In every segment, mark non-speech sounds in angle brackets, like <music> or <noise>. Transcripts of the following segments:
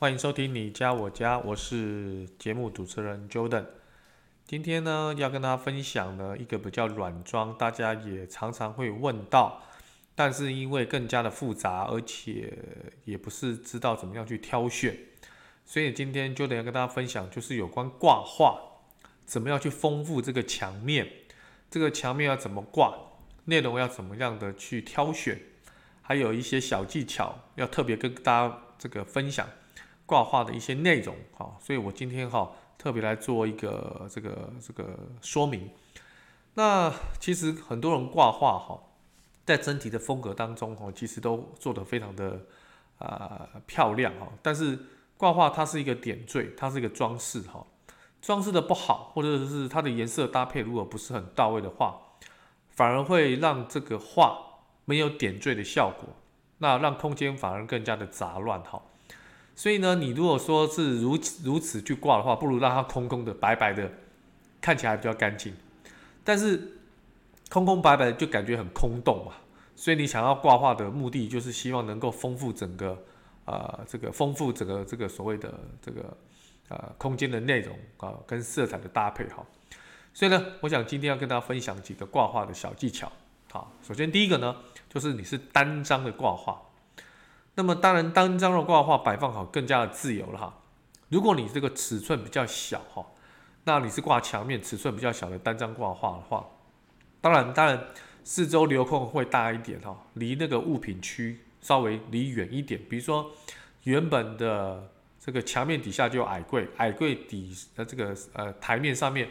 欢迎收听你家我家，我是节目主持人 Jordan。今天呢，要跟大家分享呢一个比较软装，大家也常常会问到，但是因为更加的复杂，而且也不是知道怎么样去挑选，所以今天 Jordan 要跟大家分享，就是有关挂画，怎么样去丰富这个墙面，这个墙面要怎么挂，内容要怎么样的去挑选，还有一些小技巧要特别跟大家这个分享。挂画的一些内容，哈，所以我今天哈特别来做一个这个这个说明。那其实很多人挂画哈，在整体的风格当中哈，其实都做得非常的啊、漂亮哈。但是挂画它是一个点缀，它是一个装饰哈，装饰的不好，或者是它的颜色搭配如果不是很到位的话，反而会让这个画没有点缀的效果，那让空间反而更加的杂乱哈。所以呢，你如果说是如此如此去挂的话，不如让它空空的、白白的，看起来比较干净。但是空空白白就感觉很空洞嘛。所以你想要挂画的目的，就是希望能够丰富整个、呃，这个丰富整个这个所谓的这个、呃、空间的内容啊，跟色彩的搭配哈。所以呢，我想今天要跟大家分享几个挂画的小技巧。好，首先第一个呢，就是你是单张的挂画。那么当然，单张的挂画摆放好更加的自由了哈。如果你这个尺寸比较小哈，那你是挂墙面尺寸比较小的单张挂画的话，当然当然四周留空会大一点哈，离那个物品区稍微离远一点。比如说原本的这个墙面底下就有矮柜，矮柜底的这个呃台面上面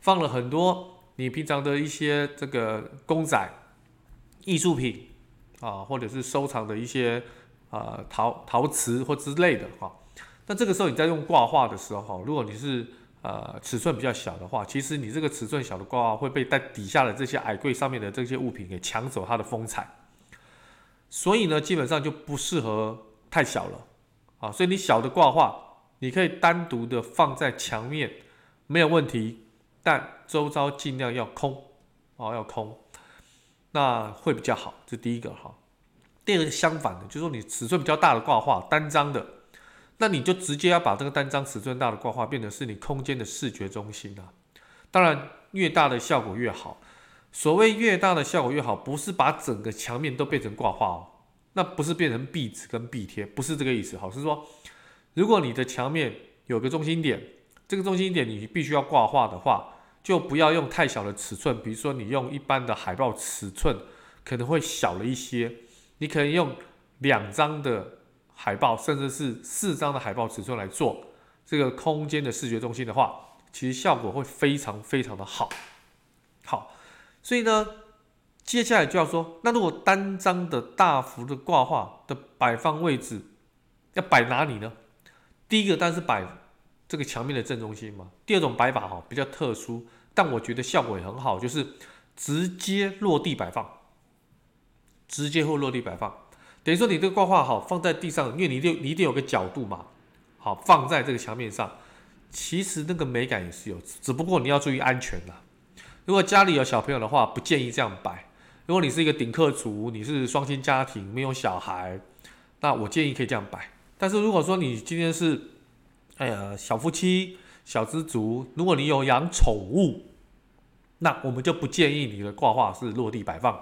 放了很多你平常的一些这个公仔、艺术品啊，或者是收藏的一些。呃，陶陶瓷或之类的哈，那这个时候你在用挂画的时候，如果你是呃尺寸比较小的话，其实你这个尺寸小的挂画会被在底下的这些矮柜上面的这些物品给抢走它的风采，所以呢，基本上就不适合太小了啊。所以你小的挂画，你可以单独的放在墙面没有问题，但周遭尽量要空哦，要空，那会比较好。这第一个哈。第二个相反的，就是说你尺寸比较大的挂画，单张的，那你就直接要把这个单张尺寸大的挂画变成是你空间的视觉中心啊。当然，越大的效果越好。所谓越大的效果越好，不是把整个墙面都变成挂画哦，那不是变成壁纸跟壁贴，不是这个意思。好，是说如果你的墙面有个中心点，这个中心点你必须要挂画的话，就不要用太小的尺寸，比如说你用一般的海报尺寸，可能会小了一些。你可以用两张的海报，甚至是四张的海报尺寸来做这个空间的视觉中心的话，其实效果会非常非常的好。好，所以呢，接下来就要说，那如果单张的大幅的挂画的摆放位置要摆哪里呢？第一个当然是摆这个墙面的正中心嘛。第二种摆法哈比较特殊，但我觉得效果也很好，就是直接落地摆放。直接或落地摆放，等于说你这个挂画好放在地上，因为你一定你一定有个角度嘛，好放在这个墙面上，其实那个美感也是有，只不过你要注意安全啦。如果家里有小朋友的话，不建议这样摆。如果你是一个顶客族，你是双亲家庭，没有小孩，那我建议可以这样摆。但是如果说你今天是，哎呀小夫妻、小资族，如果你有养宠物，那我们就不建议你的挂画是落地摆放。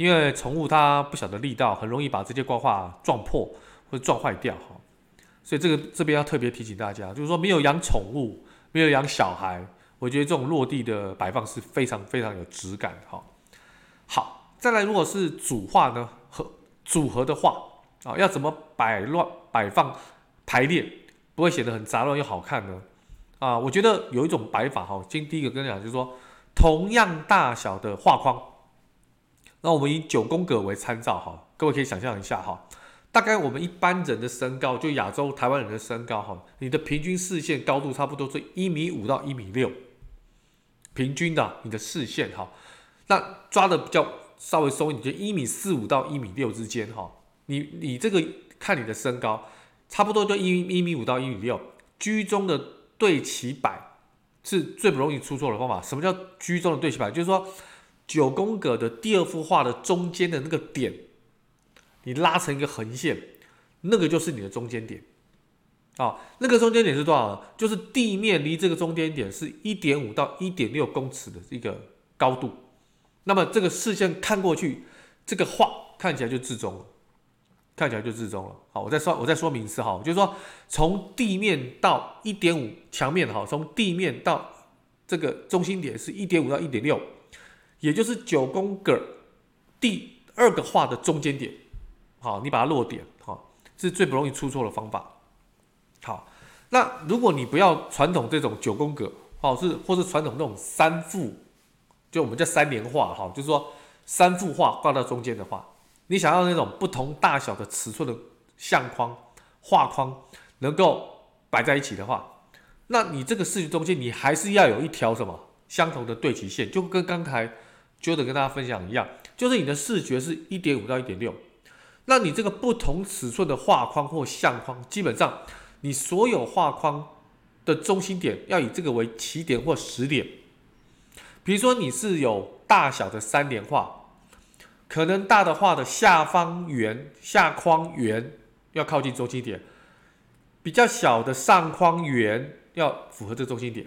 因为宠物它不晓得力道，很容易把这些挂画撞破或者撞坏掉哈，所以这个这边要特别提醒大家，就是说没有养宠物、没有养小孩，我觉得这种落地的摆放是非常非常有质感哈。好，再来如果是组画呢，和组合的画啊，要怎么摆乱摆放排列，不会显得很杂乱又好看呢？啊，我觉得有一种摆法哈，今天第一个跟你讲就是说，同样大小的画框。那我们以九宫格为参照哈，各位可以想象一下哈，大概我们一般人的身高，就亚洲台湾人的身高哈，你的平均视线高度差不多是一米五到一米六，平均的你的视线哈，那抓的比较稍微松一点，就一米四五到一米六之间哈，你你这个看你的身高，差不多就一一米五到一米六，居中的对齐摆是最不容易出错的方法。什么叫居中的对齐摆？就是说九宫格的第二幅画的中间的那个点。你拉成一个横线，那个就是你的中间点，啊，那个中间点是多少？就是地面离这个中间点是一点五到一点六公尺的一个高度。那么这个视线看过去，这个画看起来就置中了，看起来就置中了。好，我再说，我再说明一次哈，就是说从地面到一点五墙面哈，从地面到这个中心点是一点五到一点六，也就是九宫格第二个画的中间点。好，你把它落点，好，是最不容易出错的方法。好，那如果你不要传统这种九宫格，好，是或是传统那种三幅，就我们叫三联画，哈，就是说三幅画挂到中间的话，你想要那种不同大小的尺寸的相框、画框能够摆在一起的话，那你这个视觉中间你还是要有一条什么相同的对齐线，就跟刚才就得跟大家分享一样，就是你的视觉是一点五到一点六。那你这个不同尺寸的画框或相框，基本上你所有画框的中心点要以这个为起点或始点。比如说你是有大小的三联画，可能大的画的下方圆、下框圆要靠近中心点，比较小的上框圆要符合这个中心点。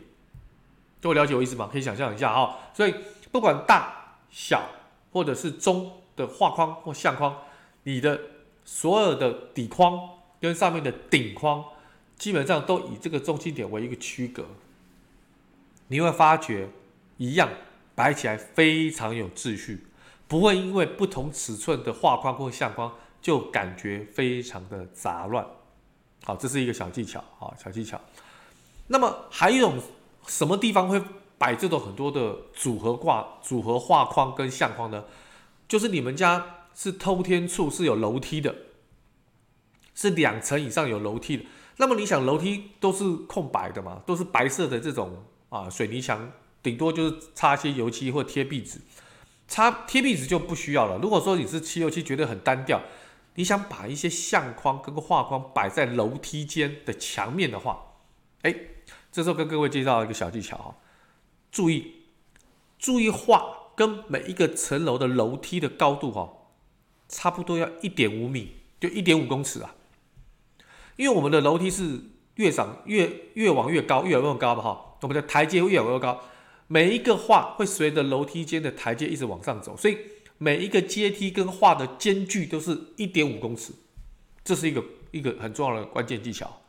都了解我意思吗？可以想象一下哈。所以不管大小或者是中的画框或相框。你的所有的底框跟上面的顶框，基本上都以这个中心点为一个区隔。你会发觉一样摆起来非常有秩序，不会因为不同尺寸的画框或相框就感觉非常的杂乱。好，这是一个小技巧，好，小技巧。那么还有一种什么地方会摆这种很多的组合挂、组合画框跟相框呢？就是你们家。是透天处是有楼梯的，是两层以上有楼梯的。那么你想楼梯都是空白的嘛，都是白色的这种啊水泥墙，顶多就是擦一些油漆或贴壁纸。擦贴壁纸就不需要了。如果说你是漆油漆觉得很单调，你想把一些相框跟个画框摆在楼梯间的墙面的话，哎，这时候跟各位介绍一个小技巧哈，注意注意画跟每一个层楼的楼梯的高度哈。差不多要一点五米，就一点五公尺啊。因为我们的楼梯是越长越越往越高，越往越高嘛哈。我们的台阶会越往越高，每一个画会随着楼梯间的台阶一直往上走，所以每一个阶梯跟画的间距都是一点五公尺。这是一个一个很重要的关键技巧。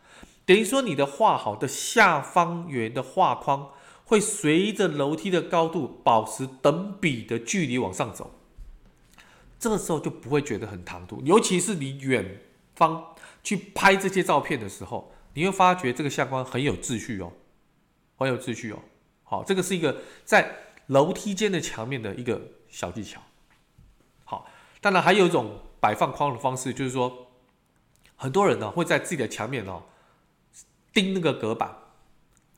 等于说你的画好的下方圆的画框会随着楼梯的高度保持等比的距离往上走。这个时候就不会觉得很唐突，尤其是你远方去拍这些照片的时候，你会发觉这个相框很有秩序哦，很有秩序哦。好，这个是一个在楼梯间的墙面的一个小技巧。好，当然还有一种摆放框的方式，就是说，很多人呢会在自己的墙面哦钉那个隔板，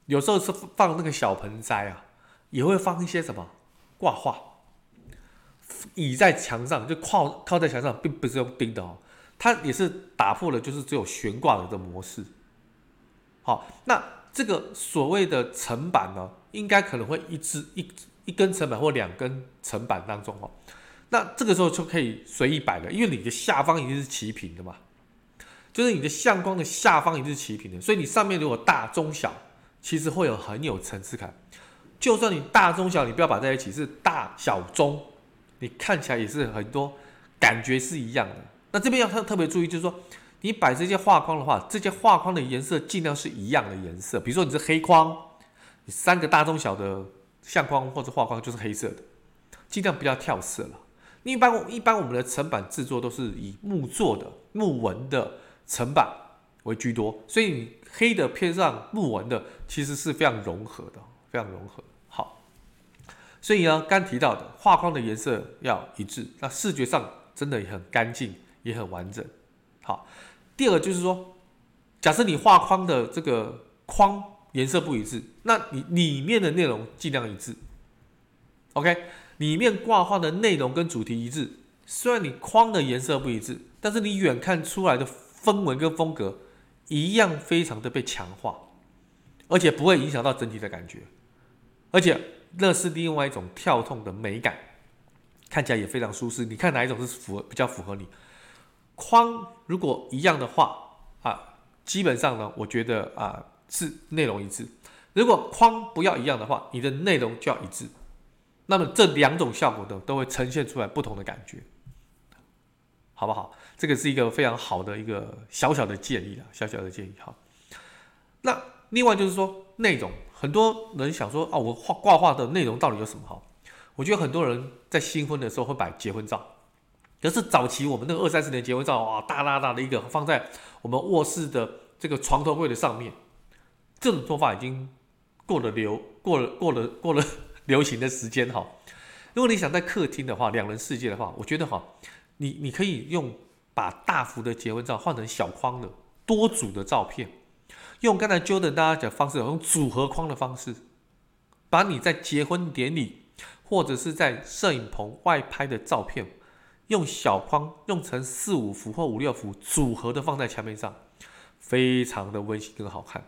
有时候是放那个小盆栽啊，也会放一些什么挂画。倚在墙上，就靠靠在墙上，并不是用钉的哦，它也是打破了，就是只有悬挂的这模式。好，那这个所谓的层板呢，应该可能会一支一一根层板或两根层板当中哦，那这个时候就可以随意摆了，因为你的下方一定是齐平的嘛，就是你的相框的下方一定是齐平的，所以你上面如果大中小，其实会有很有层次感。就算你大中小，你不要摆在一起，是大小中。你看起来也是很多，感觉是一样的。那这边要特特别注意，就是说，你摆这些画框的话，这些画框的颜色尽量是一样的颜色。比如说你是黑框，你三个大中小的相框或者画框就是黑色的，尽量不要跳色了。一般一般我们的层板制作都是以木做的木纹的层板为居多，所以你黑的偏上木纹的，其实是非常融合的，非常融合。好所以呢，刚提到的画框的颜色要一致，那视觉上真的也很干净，也很完整。好，第二个就是说，假设你画框的这个框颜色不一致，那你里面的内容尽量一致。OK，里面挂画的内容跟主题一致，虽然你框的颜色不一致，但是你远看出来的氛围跟风格一样，非常的被强化，而且不会影响到整体的感觉，而且那是另外一种跳动的美感，看起来也非常舒适。你看哪一种是符合比较符合你？框如果一样的话啊，基本上呢，我觉得啊是内容一致。如果框不要一样的话，你的内容就要一致。那么这两种效果呢，都会呈现出来不同的感觉，好不好？这个是一个非常好的一个小小的建议啊，小小的建议哈。那另外就是说内容，很多人想说啊，我画挂画的内容到底有什么好？我觉得很多人在新婚的时候会摆结婚照。可是早期我们那个二三十年结婚照啊，大大大的一个放在我们卧室的这个床头柜的上面，这种做法已经过了流过了过了过了 <laughs> 流行的时间哈。如果你想在客厅的话，两人世界的话，我觉得哈，你你可以用把大幅的结婚照换成小框的多组的照片，用刚才 Jordan 大家讲方式，用组合框的方式，把你在结婚典礼或者是在摄影棚外拍的照片。用小框用成四五幅或五六幅组合的放在墙面上，非常的温馨跟好看。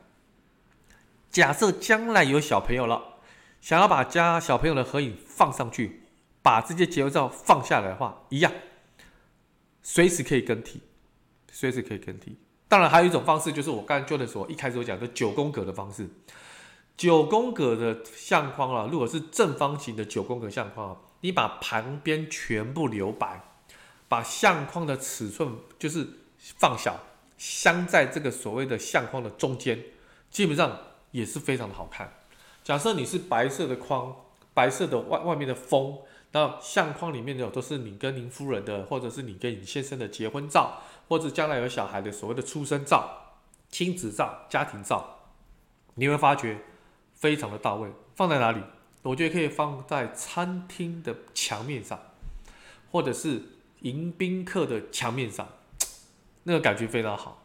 假设将来有小朋友了，想要把家小朋友的合影放上去，把这些结婚照放下来的话，一样，随时可以更替，随时可以更替。当然还有一种方式，就是我刚才说的时候，一开始我讲的九宫格的方式。九宫格的相框啊，如果是正方形的九宫格相框啊，你把旁边全部留白。把相框的尺寸就是放小，镶在这个所谓的相框的中间，基本上也是非常的好看。假设你是白色的框，白色的外外面的封，那相框里面的都是你跟您夫人的，或者是你跟你先生的结婚照，或者将来有小孩的所谓的出生照、亲子照、家庭照，你会发觉非常的到位。放在哪里？我觉得可以放在餐厅的墙面上，或者是。迎宾客的墙面上，那个感觉非常好，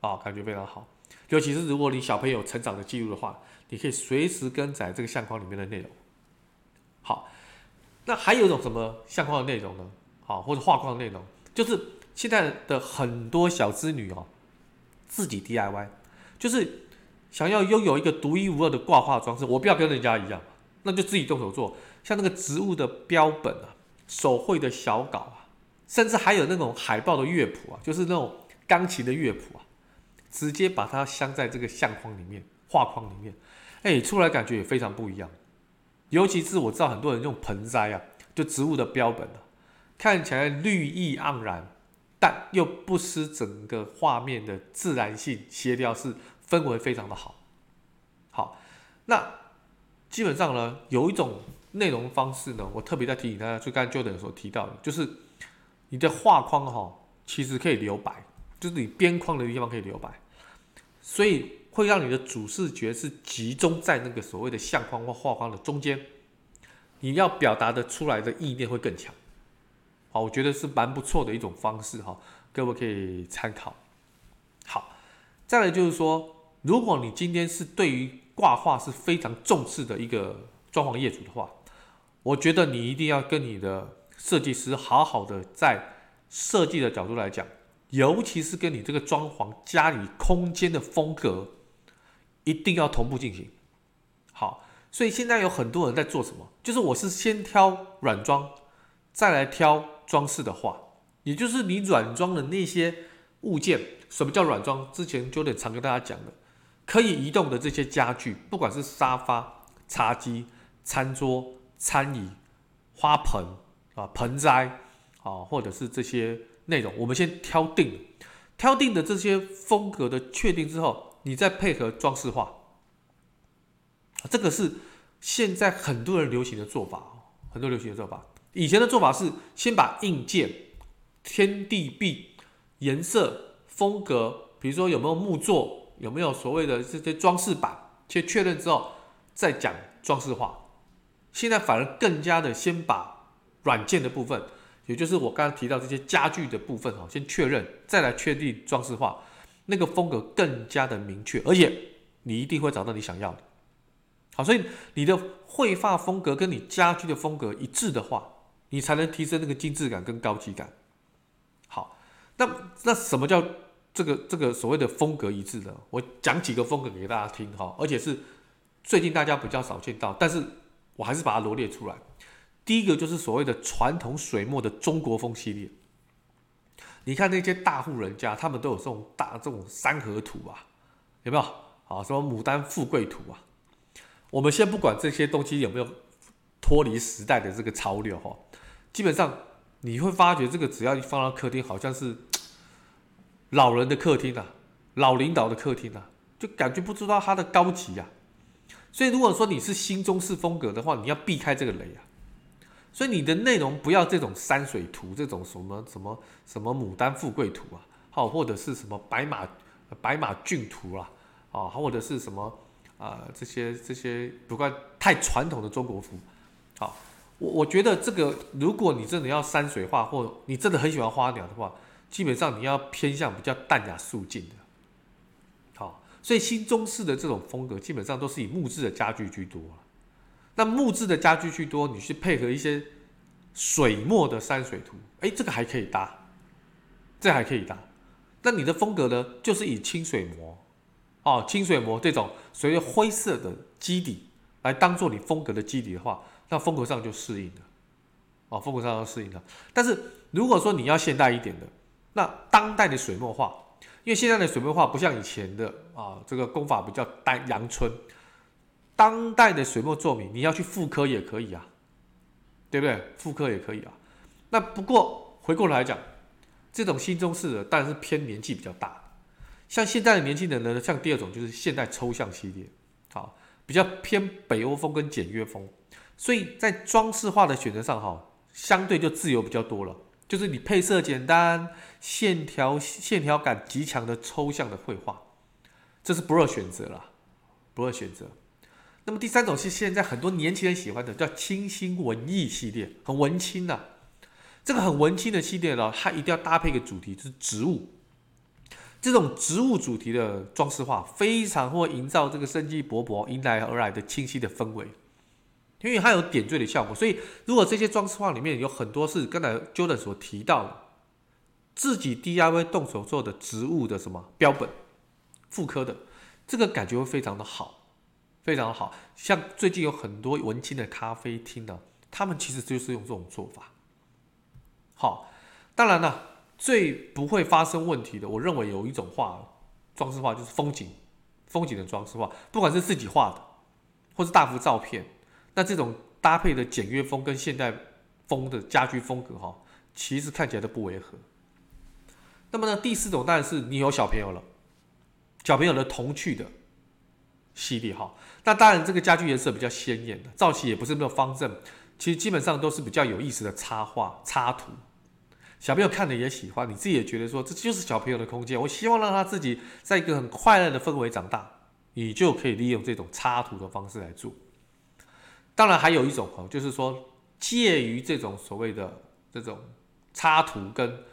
啊，感觉非常好。尤其是如果你小朋友成长的记录的话，你可以随时更改这个相框里面的内容。好，那还有一种什么相框的内容呢？好，或者画框的内容，就是现在的很多小资女哦，自己 DIY，就是想要拥有一个独一无二的挂画装饰。我不要跟人家一样，那就自己动手做，像那个植物的标本啊。手绘的小稿啊，甚至还有那种海报的乐谱啊，就是那种钢琴的乐谱啊，直接把它镶在这个相框里面、画框里面，哎，出来感觉也非常不一样。尤其是我知道很多人用盆栽啊，就植物的标本啊，看起来绿意盎然，但又不失整个画面的自然性、协调是氛围非常的好。好，那基本上呢，有一种。内容方式呢，我特别在提醒大家，就刚才 Jordan 所提到的，就是你的画框哈，其实可以留白，就是你边框的地方可以留白，所以会让你的主视觉是集中在那个所谓的相框或画框的中间，你要表达的出来的意念会更强。好，我觉得是蛮不错的一种方式哈，各位可以参考。好，再来就是说，如果你今天是对于挂画是非常重视的一个装潢业主的话，我觉得你一定要跟你的设计师好好的在设计的角度来讲，尤其是跟你这个装潢家里空间的风格，一定要同步进行。好，所以现在有很多人在做什么？就是我是先挑软装，再来挑装饰的画，也就是你软装的那些物件。什么叫软装？之前就得常跟大家讲的，可以移动的这些家具，不管是沙发、茶几、餐桌。餐椅、花盆啊、盆栽啊，或者是这些内容，我们先挑定，挑定的这些风格的确定之后，你再配合装饰画，这个是现在很多人流行的做法，很多流行的做法。以前的做法是先把硬件、天地壁、颜色、风格，比如说有没有木作，有没有所谓的这些装饰板，先确认之后，再讲装饰画。现在反而更加的先把软件的部分也就是我刚刚提到这些家具的部分哈，先确认，再来确定装饰画，那个风格更加的明确，而且你一定会找到你想要的。好，所以你的绘画风格跟你家居的风格一致的话，你才能提升那个精致感跟高级感。好，那那什么叫这个这个所谓的风格一致呢？我讲几个风格给大家听哈，而且是最近大家比较少见到，但是我还是把它罗列出来。第一个就是所谓的传统水墨的中国风系列。你看那些大户人家，他们都有这种大这种山河图啊，有没有？好，什么牡丹富贵图啊？我们先不管这些东西有没有脱离时代的这个潮流哈，基本上你会发觉这个只要一放到客厅，好像是老人的客厅啊，老领导的客厅啊，就感觉不知道它的高级啊。所以如果说你是新中式风格的话，你要避开这个雷啊。所以你的内容不要这种山水图，这种什么什么什么牡丹富贵图啊，好，或者是什么白马白马骏图啊，啊，或者是什么。啊、呃，这些这些不管太传统的中国风，好，我我觉得这个，如果你真的要山水画，或你真的很喜欢花鸟的话，基本上你要偏向比较淡雅素净的，好，所以新中式的这种风格基本上都是以木质的家具居多。那木质的家具居多，你去配合一些水墨的山水图，哎，这个还可以搭，这、还可以搭。那你的风格呢，就是以清水模。哦，清水模这种属于灰色的基底来当做你风格的基底的话，那风格上就适应了。哦，风格上就适应了。但是如果说你要现代一点的，那当代的水墨画，因为现在的水墨画不像以前的啊，这个功法比较单阳春。当代的水墨作品，你要去复刻也可以啊，对不对？复刻也可以啊。那不过回过来讲，这种新中式的当然是偏年纪比较大。像现在的年轻人呢，像第二种就是现代抽象系列，好，比较偏北欧风跟简约风，所以在装饰画的选择上，哈，相对就自由比较多了。就是你配色简单，线条线条感极强的抽象的绘画，这是不二选择了，不二选择。那么第三种是现在很多年轻人喜欢的，叫清新文艺系列，很文青呐。这个很文青的系列呢，它一定要搭配一个主题，就是植物。这种植物主题的装饰画非常会营造这个生机勃勃、迎来而来的清晰的氛围，因为它有点缀的效果。所以，如果这些装饰画里面有很多是刚才 Jordan 所提到的自己 DIY 动手做的植物的什么标本、复刻的，这个感觉会非常的好，非常好。像最近有很多文青的咖啡厅呢，他们其实就是用这种做法。好，当然了。最不会发生问题的，我认为有一种画，装饰画就是风景，风景的装饰画，不管是自己画的，或是大幅照片，那这种搭配的简约风跟现代风的家居风格，哈，其实看起来都不违和。那么呢，第四种当然是你有小朋友了，小朋友的童趣的系列，哈，那当然这个家具颜色比较鲜艳的，造型也不是那么方正，其实基本上都是比较有意思的插画插图。小朋友看了也喜欢，你自己也觉得说，这就是小朋友的空间。我希望让他自己在一个很快乐的氛围长大，你就可以利用这种插图的方式来做。当然还有一种哦，就是说介于这种所谓的这种插图跟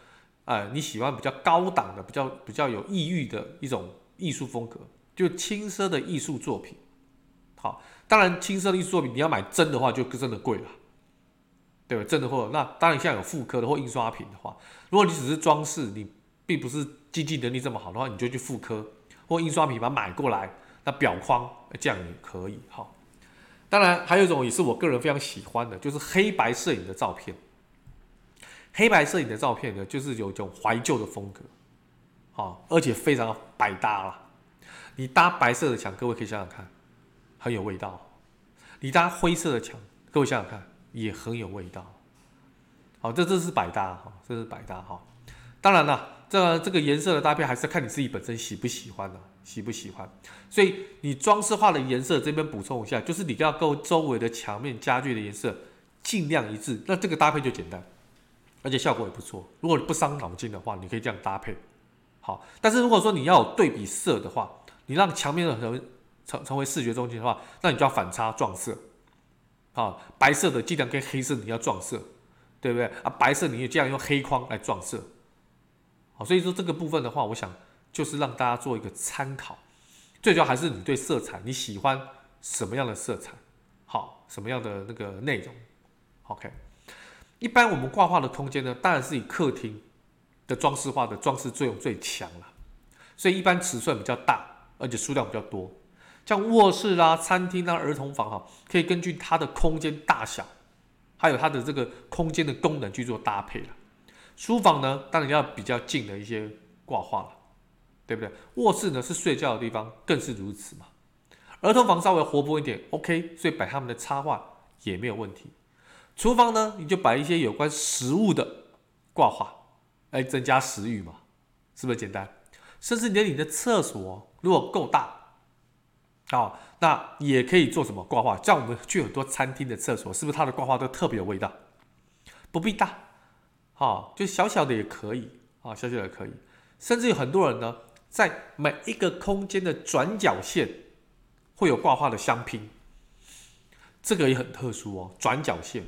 呃你喜欢比较高档的、比较比较有意欲的一种艺术风格，就轻奢的艺术作品。好，当然轻奢的艺术作品你要买真的话，就真的贵了。对吧？真的货，那当然现在有复刻的或印刷品的话，如果你只是装饰，你并不是经济能力这么好的话，你就去复刻或印刷品把它买过来，那裱框这样也可以。好，当然还有一种也是我个人非常喜欢的，就是黑白摄影的照片。黑白摄影的照片呢，就是有一种怀旧的风格，好，而且非常百搭啦。你搭白色的墙，各位可以想想看，很有味道。你搭灰色的墙，各位想想看。也很有味道，好，这这是百搭哈，这是百搭哈。当然了，这这个颜色的搭配还是看你自己本身喜不喜欢的，喜不喜欢。所以你装饰画的颜色这边补充一下，就是你要够周围的墙面家具的颜色尽量一致，那这个搭配就简单，而且效果也不错。如果你不伤脑筋的话，你可以这样搭配。好，但是如果说你要有对比色的话，你让墙面的成成成为视觉中心的话，那你就要反差撞色。啊，白色的尽量跟黑色你要撞色，对不对啊？白色你也这样用黑框来撞色，好，所以说这个部分的话，我想就是让大家做一个参考。最主要还是你对色彩，你喜欢什么样的色彩？好，什么样的那个内容？OK。一般我们挂画的空间呢，当然是以客厅的装饰画的装饰作用最强了，所以一般尺寸比较大，而且数量比较多。像卧室啦、餐厅啦、儿童房哈，可以根据它的空间大小，还有它的这个空间的功能去做搭配了。书房呢，当然要比较近的一些挂画了，对不对？卧室呢是睡觉的地方，更是如此嘛。儿童房稍微活泼一点，OK，所以摆他们的插画也没有问题。厨房呢，你就摆一些有关食物的挂画，来增加食欲嘛，是不是简单？甚至连你的厕所如果够大，哦，那也可以做什么挂画？像我们去很多餐厅的厕所，是不是它的挂画都特别有味道？不必大，好，就小小的也可以啊，小小的也可以。甚至有很多人呢，在每一个空间的转角线会有挂画的相拼，这个也很特殊哦，转角线。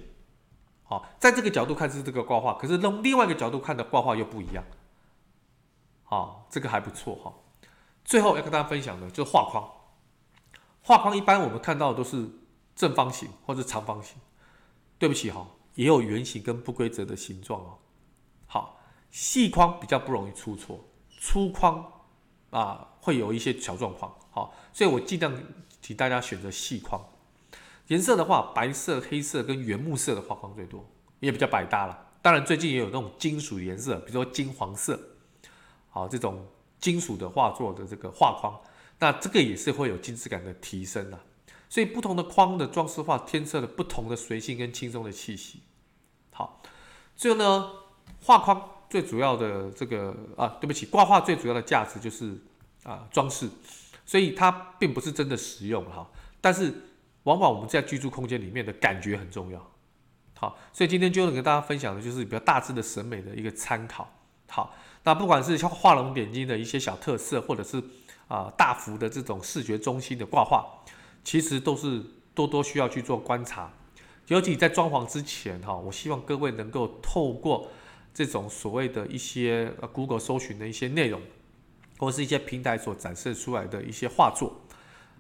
好，在这个角度看是这个挂画，可是从另外一个角度看的挂画又不一样。啊，这个还不错哈。最后要跟大家分享的就是画框。画框一般我们看到的都是正方形或者长方形。对不起哈，也有圆形跟不规则的形状哦。好，细框比较不容易出错，粗框啊会有一些小状况。好，所以我尽量请大家选择细框。颜色的话，白色、黑色跟原木色的画框最多，也比较百搭了。当然，最近也有那种金属颜色，比如说金黄色，好，这种金属的画作的这个画框，那这个也是会有精致感的提升啊。所以，不同的框的装饰画，添色了不同的随性跟轻松的气息。好，最后呢，画框最主要的这个啊，对不起，挂画最主要的价值就是啊装饰，所以它并不是真的实用哈，但是。往往我们在居住空间里面的感觉很重要，好，所以今天就能跟大家分享的就是比较大致的审美的一个参考。好，那不管是像画龙点睛的一些小特色，或者是啊、大幅的这种视觉中心的挂画，其实都是多多需要去做观察。尤其在装潢之前哈，我希望各位能够透过这种所谓的一些呃 Google 搜寻的一些内容，或是一些平台所展示出来的一些画作，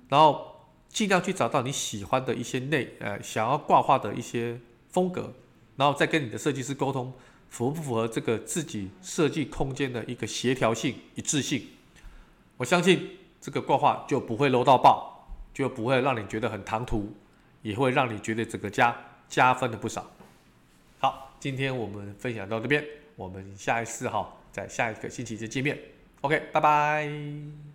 然后。尽量去找到你喜欢的一些内呃想要挂画的一些风格，然后再跟你的设计师沟通，符不符合这个自己设计空间的一个协调性一致性。我相信这个挂画就不会 low 到爆，就不会让你觉得很唐突，也会让你觉得整个家加分了不少。好，今天我们分享到这边，我们下一次哈，在下一个星期再见面。OK，拜拜。